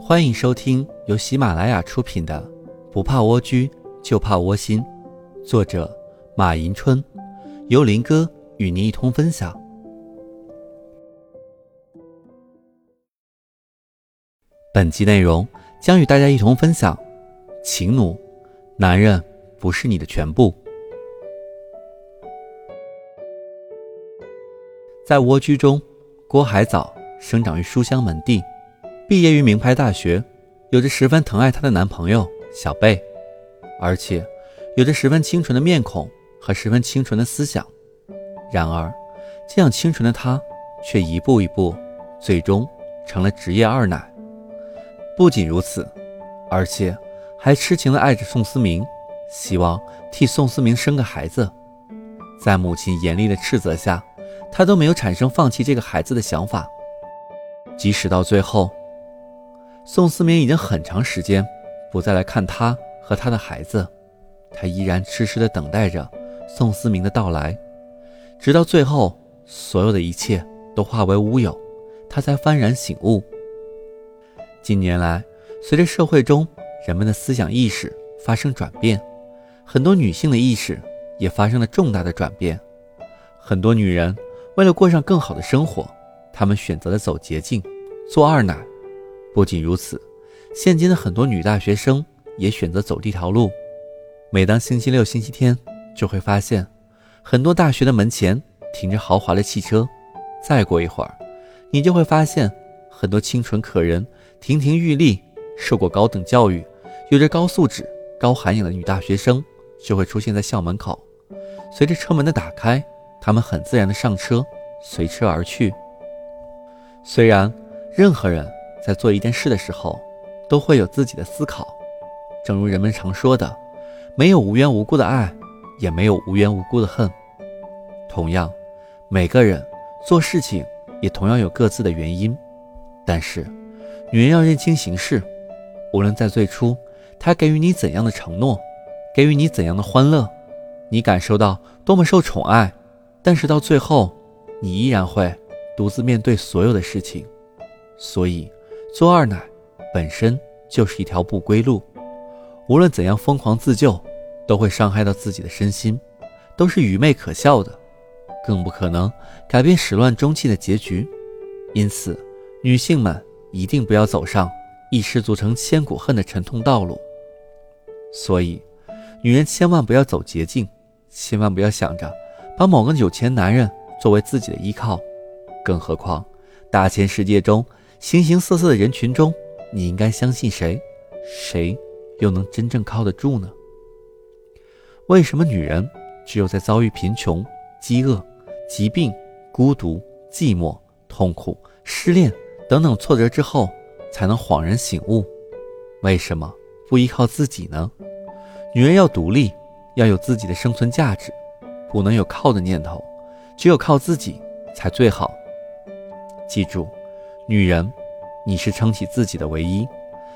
欢迎收听由喜马拉雅出品的《不怕蜗居就怕窝心》，作者马迎春，由林哥与您一同分享。本集内容将与大家一同分享：情奴，男人不是你的全部。在蜗居中，郭海藻生长于书香门第。毕业于名牌大学，有着十分疼爱她的男朋友小贝，而且有着十分清纯的面孔和十分清纯的思想。然而，这样清纯的她，却一步一步，最终成了职业二奶。不仅如此，而且还痴情的爱着宋思明，希望替宋思明生个孩子。在母亲严厉的斥责下，他都没有产生放弃这个孩子的想法，即使到最后。宋思明已经很长时间不再来看他和他的孩子，他依然痴痴地等待着宋思明的到来，直到最后，所有的一切都化为乌有，他才幡然醒悟。近年来，随着社会中人们的思想意识发生转变，很多女性的意识也发生了重大的转变。很多女人为了过上更好的生活，他们选择了走捷径，做二奶。不仅如此，现今的很多女大学生也选择走这条路。每当星期六、星期天，就会发现很多大学的门前停着豪华的汽车。再过一会儿，你就会发现很多清纯可人、亭亭玉立、受过高等教育、有着高素质、高涵养的女大学生就会出现在校门口。随着车门的打开，他们很自然的上车，随车而去。虽然任何人。在做一件事的时候，都会有自己的思考。正如人们常说的，没有无缘无故的爱，也没有无缘无故的恨。同样，每个人做事情也同样有各自的原因。但是，女人要认清形势，无论在最初，他给予你怎样的承诺，给予你怎样的欢乐，你感受到多么受宠爱，但是到最后，你依然会独自面对所有的事情。所以。做二奶本身就是一条不归路，无论怎样疯狂自救，都会伤害到自己的身心，都是愚昧可笑的，更不可能改变始乱终弃的结局。因此，女性们一定不要走上一失足成千古恨的沉痛道路。所以，女人千万不要走捷径，千万不要想着把某个有钱男人作为自己的依靠，更何况大千世界中。形形色色的人群中，你应该相信谁？谁又能真正靠得住呢？为什么女人只有在遭遇贫穷、饥饿、疾病、孤独、寂寞、痛苦、失恋等等挫折之后，才能恍然醒悟？为什么不依靠自己呢？女人要独立，要有自己的生存价值，不能有靠的念头，只有靠自己才最好。记住。女人，你是撑起自己的唯一。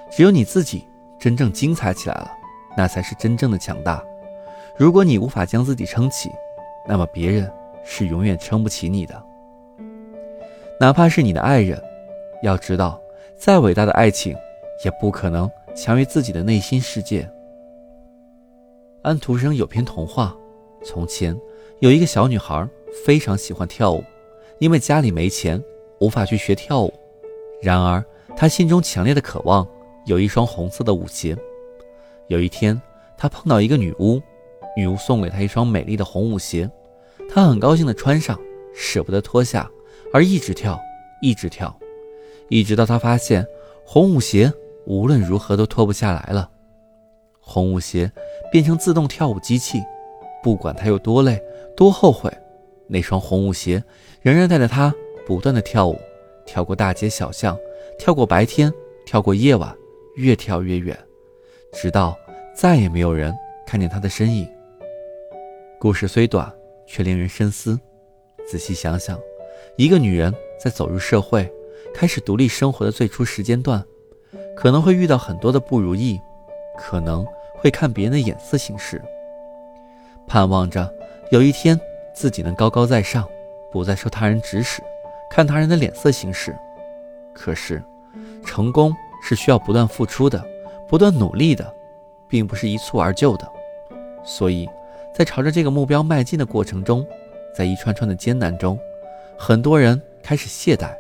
只有你自己真正精彩起来了，那才是真正的强大。如果你无法将自己撑起，那么别人是永远撑不起你的。哪怕是你的爱人，要知道，再伟大的爱情，也不可能强于自己的内心世界。安徒生有篇童话：从前有一个小女孩，非常喜欢跳舞，因为家里没钱。无法去学跳舞，然而她心中强烈的渴望有一双红色的舞鞋。有一天，她碰到一个女巫，女巫送给她一双美丽的红舞鞋，她很高兴地穿上，舍不得脱下，而一直跳，一直跳，一直到她发现红舞鞋无论如何都脱不下来了。红舞鞋变成自动跳舞机器，不管她有多累、多后悔，那双红舞鞋仍然带着他。不断的跳舞，跳过大街小巷，跳过白天，跳过夜晚，越跳越远，直到再也没有人看见他的身影。故事虽短，却令人深思。仔细想想，一个女人在走入社会，开始独立生活的最初时间段，可能会遇到很多的不如意，可能会看别人的眼色行事，盼望着有一天自己能高高在上，不再受他人指使。看他人的脸色行事。可是，成功是需要不断付出的，不断努力的，并不是一蹴而就的。所以，在朝着这个目标迈进的过程中，在一串串的艰难中，很多人开始懈怠，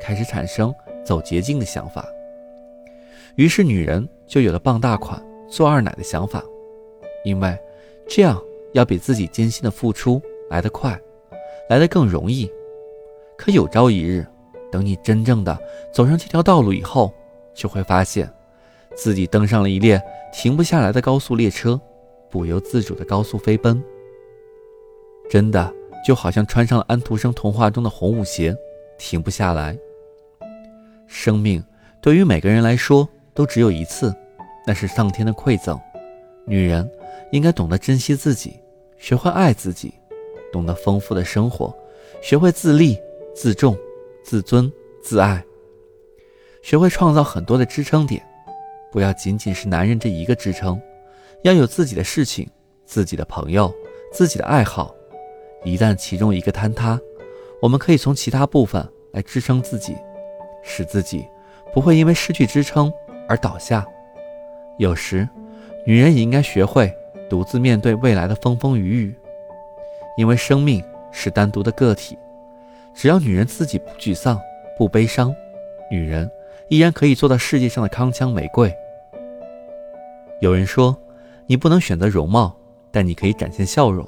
开始产生走捷径的想法。于是，女人就有了傍大款、做二奶的想法，因为这样要比自己艰辛的付出来得快，来得更容易。可有朝一日，等你真正的走上这条道路以后，就会发现，自己登上了一列停不下来的高速列车，不由自主的高速飞奔。真的就好像穿上了安徒生童话中的红舞鞋，停不下来。生命对于每个人来说都只有一次，那是上天的馈赠。女人应该懂得珍惜自己，学会爱自己，懂得丰富的生活，学会自立、自重。自尊、自爱，学会创造很多的支撑点，不要仅仅是男人这一个支撑，要有自己的事情、自己的朋友、自己的爱好。一旦其中一个坍塌，我们可以从其他部分来支撑自己，使自己不会因为失去支撑而倒下。有时，女人也应该学会独自面对未来的风风雨雨，因为生命是单独的个体。只要女人自己不沮丧、不悲伤，女人依然可以做到世界上的铿锵玫瑰。有人说，你不能选择容貌，但你可以展现笑容；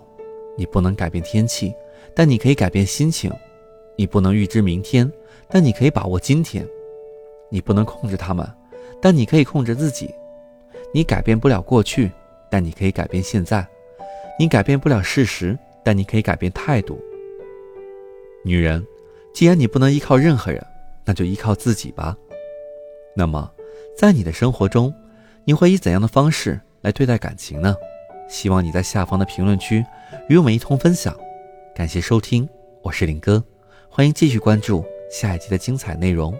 你不能改变天气，但你可以改变心情；你不能预知明天，但你可以把握今天；你不能控制他们，但你可以控制自己；你改变不了过去，但你可以改变现在；你改变不了事实，但你可以改变态度。女人，既然你不能依靠任何人，那就依靠自己吧。那么，在你的生活中，你会以怎样的方式来对待感情呢？希望你在下方的评论区与我们一同分享。感谢收听，我是林哥，欢迎继续关注下一集的精彩内容。